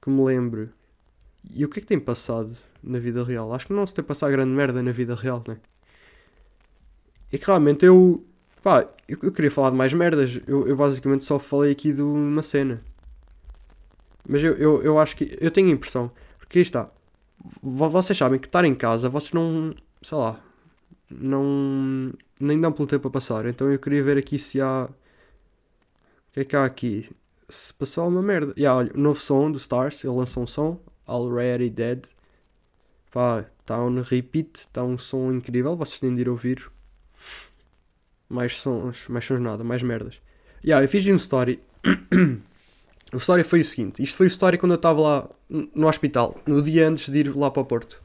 que me lembre. E o que é que tem passado na vida real? Acho que não se tem passado grande merda na vida real, né? E que realmente eu. Pá, eu, eu queria falar de mais merdas. Eu, eu basicamente só falei aqui de uma cena. Mas eu, eu, eu acho que. Eu tenho a impressão. Porque aí está. vo- Vocês sabem que estar em casa, vocês não. Sei lá. Não. Nem dão pelo tempo a passar. Então eu queria ver aqui se há. O que é que há aqui? Se passou alguma merda. Yeah, olha, o novo som do Stars. Ele lançou um som. Already Dead. Pá, está um repeat. Está um som incrível. Vocês têm de ir ouvir. Mais sons. Mais sons nada. Mais merdas. Yeah, eu fiz um story. O story foi o seguinte: isto foi o story quando eu estava lá no hospital, no dia antes de ir lá para o Porto.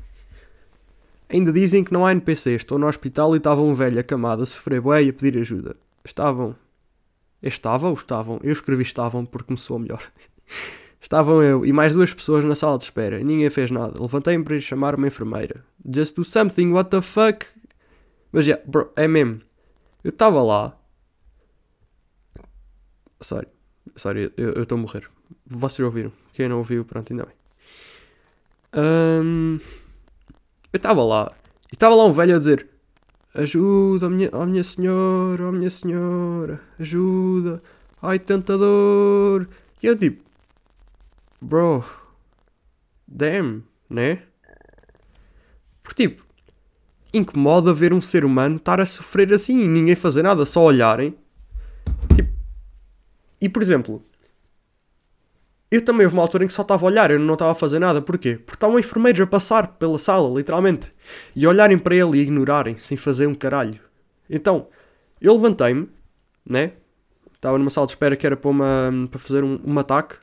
Ainda dizem que não há NPC. Estou no hospital e estava um velho acamado a sofrer bué e a pedir ajuda. Estavam. Estavam ou estavam? Eu escrevi estavam porque me soou melhor. Estavam eu e mais duas pessoas na sala de espera. Ninguém fez nada. Levantei-me para ir chamar uma enfermeira. Just do something, what the fuck? Mas já, bro, é mesmo. Eu estava lá. Sorry. Sorry, eu estou a morrer. Vocês ouviram? Quem não ouviu, pronto, ainda bem. Ahm, eu estava lá. E estava lá um velho a dizer: Ajuda, oh minha, oh minha senhora, oh minha senhora, ajuda. Ai, tanta dor. E eu tipo: Bro, damn, né? Porque tipo, incomoda ver um ser humano estar a sofrer assim e ninguém fazer nada, só olharem. E por exemplo, eu também houve uma altura em que só estava a olhar, eu não estava a fazer nada. Porquê? Porque estavam enfermeiros a passar pela sala, literalmente, e olharem para ele e ignorarem, sem fazer um caralho. Então, eu levantei-me, né? Estava numa sala de espera que era para, uma, para fazer um, um ataque.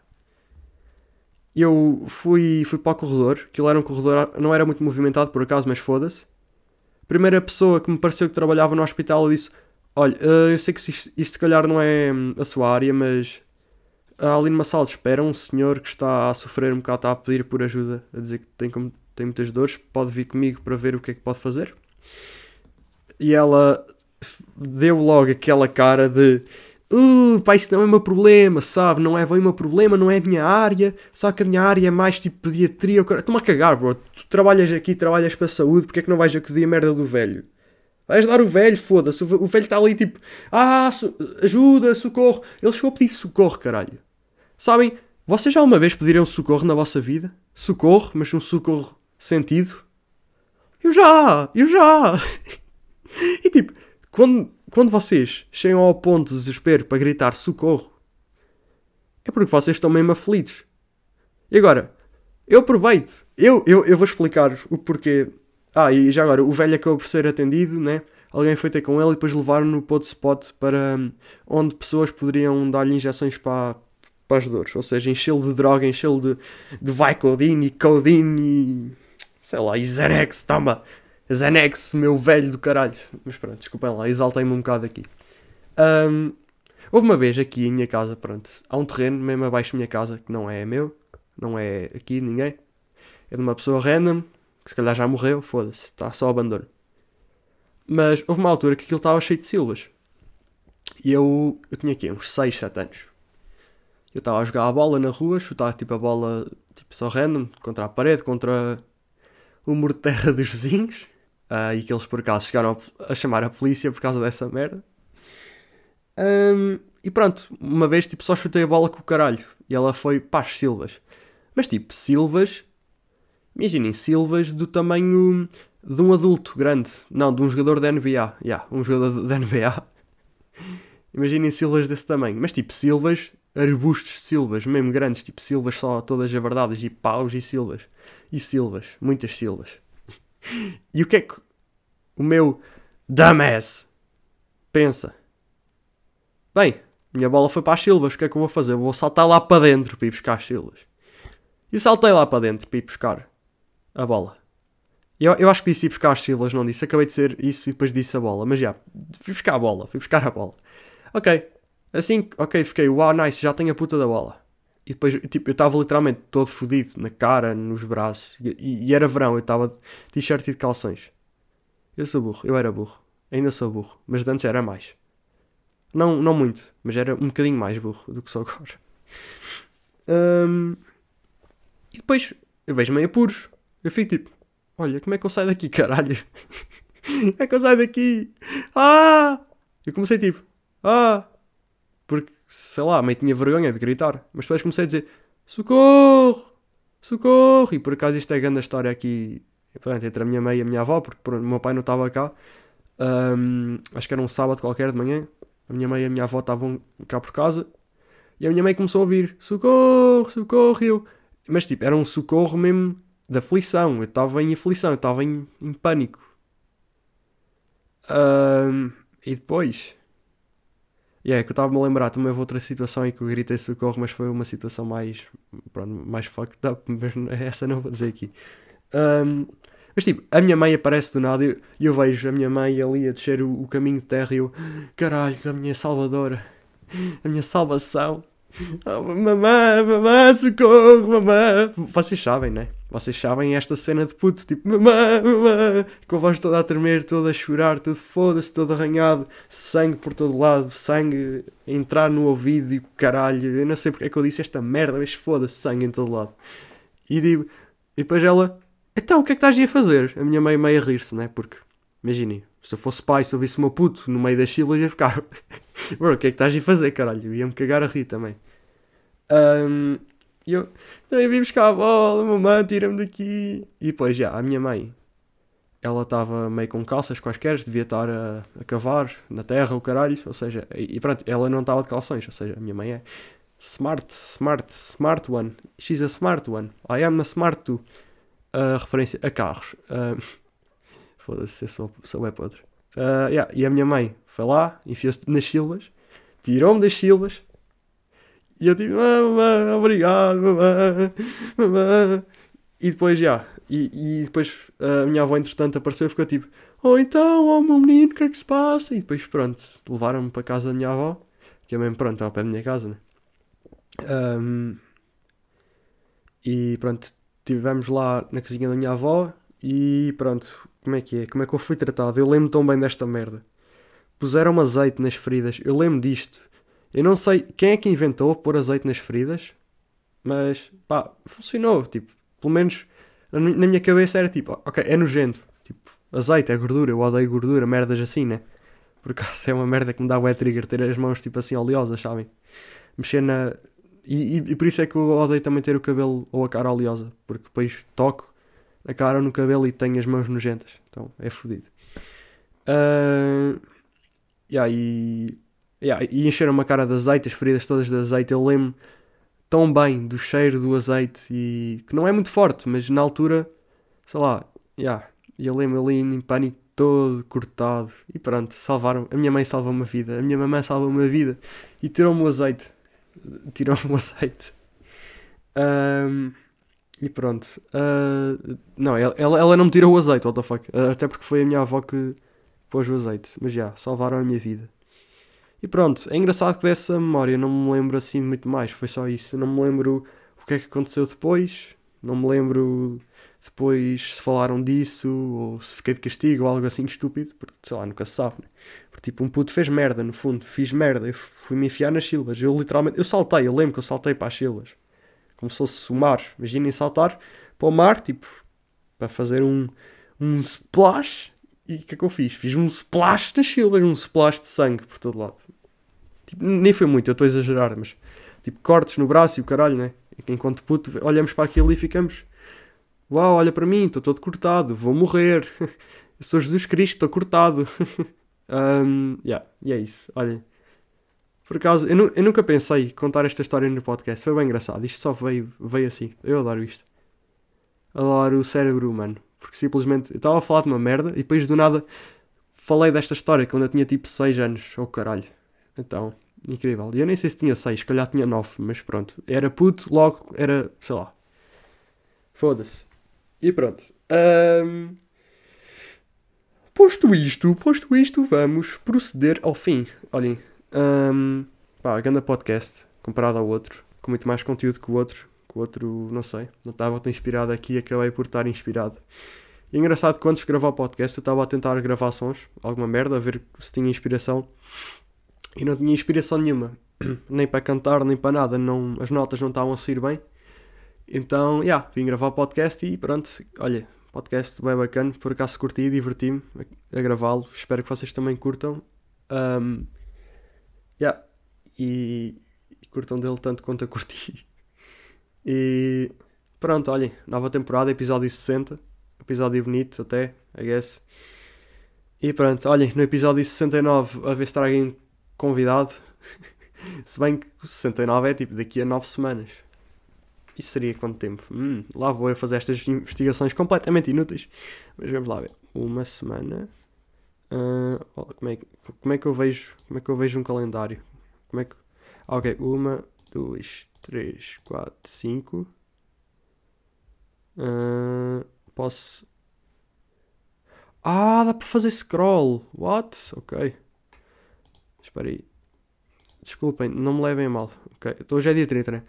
Eu fui, fui para o corredor, aquilo era um corredor, não era muito movimentado por acaso, mas foda-se. Primeira pessoa que me pareceu que trabalhava no hospital disse: Olha, eh, eu sei que isto, isto se calhar não é hum, a sua área, mas ali numa sala de espera um senhor que está a sofrer um bocado, está a pedir por ajuda, a dizer que tem, tem muitas dores, pode vir comigo para ver o que é que pode fazer. E ela deu logo aquela cara de Uh, pá, isso não é meu problema, sabe? Não é bem meu problema, não é a minha área. Sabe que a minha área é mais tipo pediatria. Estou-me a cagar, bro. Tu trabalhas aqui, trabalhas para a saúde, porque é que não vais acudir a merda do velho? Vais dar o velho, foda-se. O ve- o velho está ali tipo, ah, ajuda, socorro. Ele chegou a pedir socorro, caralho. Sabem, vocês já uma vez pediram socorro na vossa vida? Socorro, mas um socorro sentido? Eu já, eu já. e tipo, quando, quando vocês chegam ao ponto de desespero para gritar socorro, é porque vocês estão mesmo aflitos. E agora, eu aproveito. Eu, eu, eu vou explicar o porquê. Ah, e já agora, o velho acabou por ser atendido, né? Alguém foi ter com ele e depois levaram-no para outro spot para hum, onde pessoas poderiam dar-lhe injeções para, para as dores. Ou seja, enchê-lo de droga, enchê-lo de, de Vicodin e Codeine e. sei lá, e Xanax, toma! Xanax, meu velho do caralho. Mas pronto, desculpem lá, exaltei-me um bocado aqui. Hum, houve uma vez aqui em minha casa, pronto, há um terreno mesmo abaixo da minha casa que não é meu, não é aqui de ninguém, é de uma pessoa random que se calhar já morreu, foda-se, está só abandono. Mas houve uma altura que aquilo estava cheio de silvas. E eu, eu tinha aqui uns 6, 7 anos. Eu estava a jogar a bola na rua, chutar tipo a bola tipo só random, contra a parede, contra o muro de terra dos vizinhos. Ah, e que eles por acaso chegaram a, a chamar a polícia por causa dessa merda. Ahm, e pronto, uma vez tipo só chutei a bola com o caralho. E ela foi para as silvas. Mas tipo, silvas. Imaginem, silvas do tamanho de um adulto grande. Não, de um jogador da NBA. Yeah, um jogador da NBA. Imaginem silvas desse tamanho. Mas tipo, silvas, arbustos de silvas, mesmo grandes, tipo silvas só todas javardadas, e paus e silvas. E silvas, muitas silvas. e o que é que o meu dumbass pensa: Bem, minha bola foi para as silvas, o que é que eu vou fazer? Vou saltar lá para dentro para ir buscar as silvas. E saltei lá para dentro para ir buscar a bola. Eu, eu acho que disse ir buscar as silvas, não disse. Acabei de ser isso e depois disse a bola. Mas já, fui buscar a bola, fui buscar a bola. Ok, assim, ok, fiquei, wow, nice, já tenho a puta da bola. E depois, tipo, eu estava literalmente todo fodido, na cara, nos braços. E, e era verão, eu estava de t-shirt e de calções. Eu sou burro, eu era burro. Ainda sou burro, mas antes era mais. Não, não muito, mas era um bocadinho mais burro do que sou agora. Um, e depois eu vejo meio apuros. Eu fico tipo, olha, como é que eu saio daqui, caralho? como é que eu saio daqui? Ah! Eu comecei tipo, ah! Porque, sei lá, meio tinha vergonha de gritar. Mas depois comecei a dizer, socorro! Socorro! E por acaso isto é grande a história aqui Portanto, entre a minha mãe e a minha avó, porque o meu pai não estava cá. Um, acho que era um sábado qualquer de manhã. A minha mãe e a minha avó estavam cá por casa. E a minha mãe começou a ouvir: socorro, socorro. Eu, mas tipo, era um socorro mesmo de aflição. Eu estava em aflição, eu estava em, em pânico. Um, e depois. E yeah, é que eu estava-me a lembrar, também houve outra situação em que eu gritei socorro, mas foi uma situação mais. Pronto, mais fucked up, mas essa não vou dizer aqui. Um, mas tipo, a minha mãe aparece do nada e eu, eu, vejo a minha mãe ali a descer o, o, caminho de terra e eu, caralho, a minha salvadora, a minha salvação. Oh, mamã, mamã, socorro, mamã. Vocês sabem, né? Vocês sabem esta cena de puto, tipo, mamã, com a voz toda a tremer, toda a chorar, tudo foda-se, todo arranhado, sangue por todo lado, sangue entrar no ouvido e caralho, eu não sei porque é que eu disse esta merda, mas foda-se, sangue em todo lado. E digo, e depois ela, então, o que é que estás a fazer? A minha mãe meio a rir-se, né? Porque, imaginem, se eu fosse pai, se eu visse o meu puto no meio das sílabas, ia ficar. Bro, o que é que estás a fazer, caralho? Ia-me cagar a rir também. Um, e eu, então eu vim buscar a bola, mamãe, tira-me daqui. E depois, já, a minha mãe, ela estava meio com calças quaisquer, devia estar a, a cavar na terra, o caralho. Ou seja, e, e pronto, ela não estava de calções. Ou seja, a minha mãe é smart, smart, smart one. She's a smart one. I am a smart too a referência a carros. Uh, Foda-se, sou, sou é podre. Uh, yeah, e a minha mãe foi lá, enfiou-se nas silvas, tirou-me das silvas e eu tipo, mamãe, obrigado, mamãe, mamãe. E depois, já, e, e, depois a minha avó, entretanto, apareceu e ficou tipo, oh então, oh meu menino, o que é que se passa? E depois, pronto, levaram-me para casa da minha avó, que é mesmo, pronto, ao pé da minha casa, né? Um, e pronto, estivemos lá na cozinha da minha avó e pronto, como é que é? Como é que eu fui tratado? Eu lembro tão bem desta merda. Puseram azeite nas feridas, eu lembro disto. Eu não sei quem é que inventou pôr azeite nas feridas, mas pá, funcionou. Tipo, pelo menos na minha cabeça era tipo, ok, é nojento. Tipo, azeite é gordura, eu odeio gordura, merdas assim, né? Por acaso é uma merda que me dá o trigger ter as mãos tipo assim oleosas, sabem? Mexer na, e, e, e, por isso é que eu odeio também ter o cabelo ou a cara oleosa, porque depois toco a cara no cabelo e tenho as mãos nojentas. Então é fodido. Uh, e, yeah, e encheram a cara de azeite, as feridas todas de azeite. Eu lembro tão bem do cheiro do azeite e que não é muito forte, mas na altura, sei lá, yeah, eu lembro ali em pânico todo cortado e pronto, salvaram. A minha mãe salvou-me a vida, a minha mamãe salvou-me a vida e tirou-me o azeite tirou-me o azeite. Um, e pronto. Uh, não, ela, ela não me tirou o azeite, what the fuck. Uh, até porque foi a minha avó que pôs o azeite. Mas já, salvaram a minha vida. E pronto, é engraçado que dessa memória não me lembro assim muito mais. Foi só isso. Não me lembro o que é que aconteceu depois. Não me lembro depois se falaram disso ou se fiquei de castigo ou algo assim estúpido. Porque sei lá, nunca se sabe. Né? Tipo, um puto fez merda, no fundo. Fiz merda. Eu fui-me enfiar nas silvas. Eu literalmente. Eu saltei. Eu lembro que eu saltei para as silvas. Como se fosse o mar. Imaginem saltar para o mar, tipo, para fazer um, um splash. E o que é que eu fiz? Fiz um splash nas silvas. Um splash de sangue por todo lado. Tipo, nem foi muito, eu estou a exagerar, mas. Tipo, cortes no braço e o caralho, né? Enquanto puto, olhamos para aquilo e ficamos. Uau, olha para mim, estou todo cortado, vou morrer. Eu sou Jesus Cristo, estou cortado. Um, yeah, e é isso. Olhem. Por acaso, eu, eu, nunca pensei contar esta história no podcast. Foi bem engraçado. Isto só veio, veio assim. Eu adoro isto. Adoro o cérebro humano. Porque simplesmente eu estava a falar de uma merda e depois do nada falei desta história quando eu tinha tipo 6 anos, oh caralho. Então, incrível. E eu nem sei se tinha 6, se calhar tinha 9, mas pronto. Era puto, logo era, sei lá. Foda-se. E pronto. Um, posto isto, posto isto, vamos proceder ao fim. Olhem, um, pá, grande podcast comparado ao outro, com muito mais conteúdo que o outro. Que o outro, não sei, não estava tão inspirado aqui, acabei por estar inspirado. E engraçado que antes de gravar o podcast eu estava a tentar gravar sons, alguma merda, a ver se tinha inspiração. E não tinha inspiração nenhuma. nem para cantar, nem para nada. Não, as notas não estavam a sair bem. Então, já, yeah, vim gravar o podcast e pronto. Olha, podcast bem bacana. Por acaso curti, diverti-me a, a gravá-lo. Espero que vocês também curtam. Um, yeah. e, e curtam dele tanto quanto eu curti. E pronto, olhem, nova temporada, episódio 60 episódio bonito até, I guess. E pronto, olhem, no episódio 69 a ver se traguem convidado. se bem que o 69 é tipo daqui a 9 semanas. Isso seria quanto tempo? Hum, lá vou eu fazer estas investigações completamente inúteis. Mas vamos lá ver. Uma semana. Uh, como, é, como é que eu vejo. Como é que eu vejo um calendário? Como é que. Ah, ok. Uma, duas, três, quatro, cinco. Uh, Posso. Ah, dá para fazer scroll. What? Ok. Espera aí. Desculpem, não me levem a mal. Ok, então hoje é dia 30, né?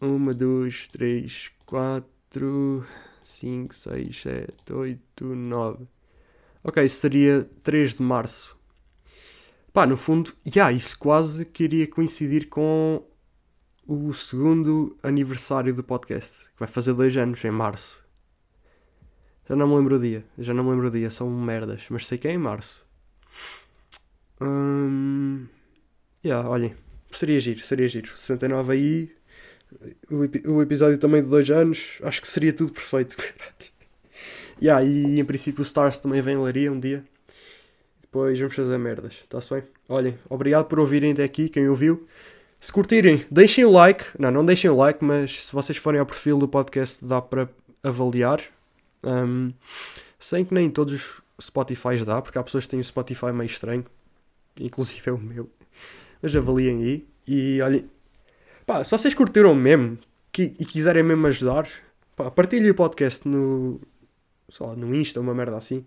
1, 2, 3, 4, 5, 6, 7, 8, 9. Ok, seria 3 de março. Pá, no fundo, yeah, isso quase queria coincidir com o segundo aniversário do podcast, que vai fazer dois anos em março. Já não me lembro o dia, já não me lembro o dia, são merdas, mas sei que é em março. Hum, yeah, olhem, seria giro, seria giro. 69 aí, o, o episódio também de dois anos, acho que seria tudo perfeito. yeah, e em princípio o Stars também vem em Laria um dia. Depois vamos fazer merdas, está-se bem? Olhem, obrigado por ouvirem até aqui, quem ouviu. Se curtirem, deixem o like. Não, não deixem o like, mas se vocês forem ao perfil do podcast dá para avaliar. Um, sem que nem todos os Spotify dá, porque há pessoas que têm o Spotify meio estranho, inclusive é o meu. Mas avaliem aí e olhem. Pá, se vocês curtiram mesmo que, e quiserem mesmo ajudar, pá, partilhem o podcast no, sei lá, no Insta, uma merda assim.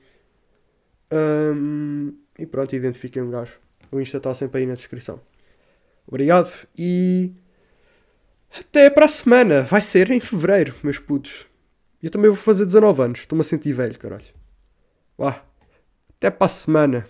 Um, e pronto, identifiquem um gajo. O Insta está sempre aí na descrição. Obrigado e até para a semana. Vai ser em fevereiro, meus putos. Eu também vou fazer 19 anos. Estou-me a sentir velho, caralho. Vá. Até para a semana.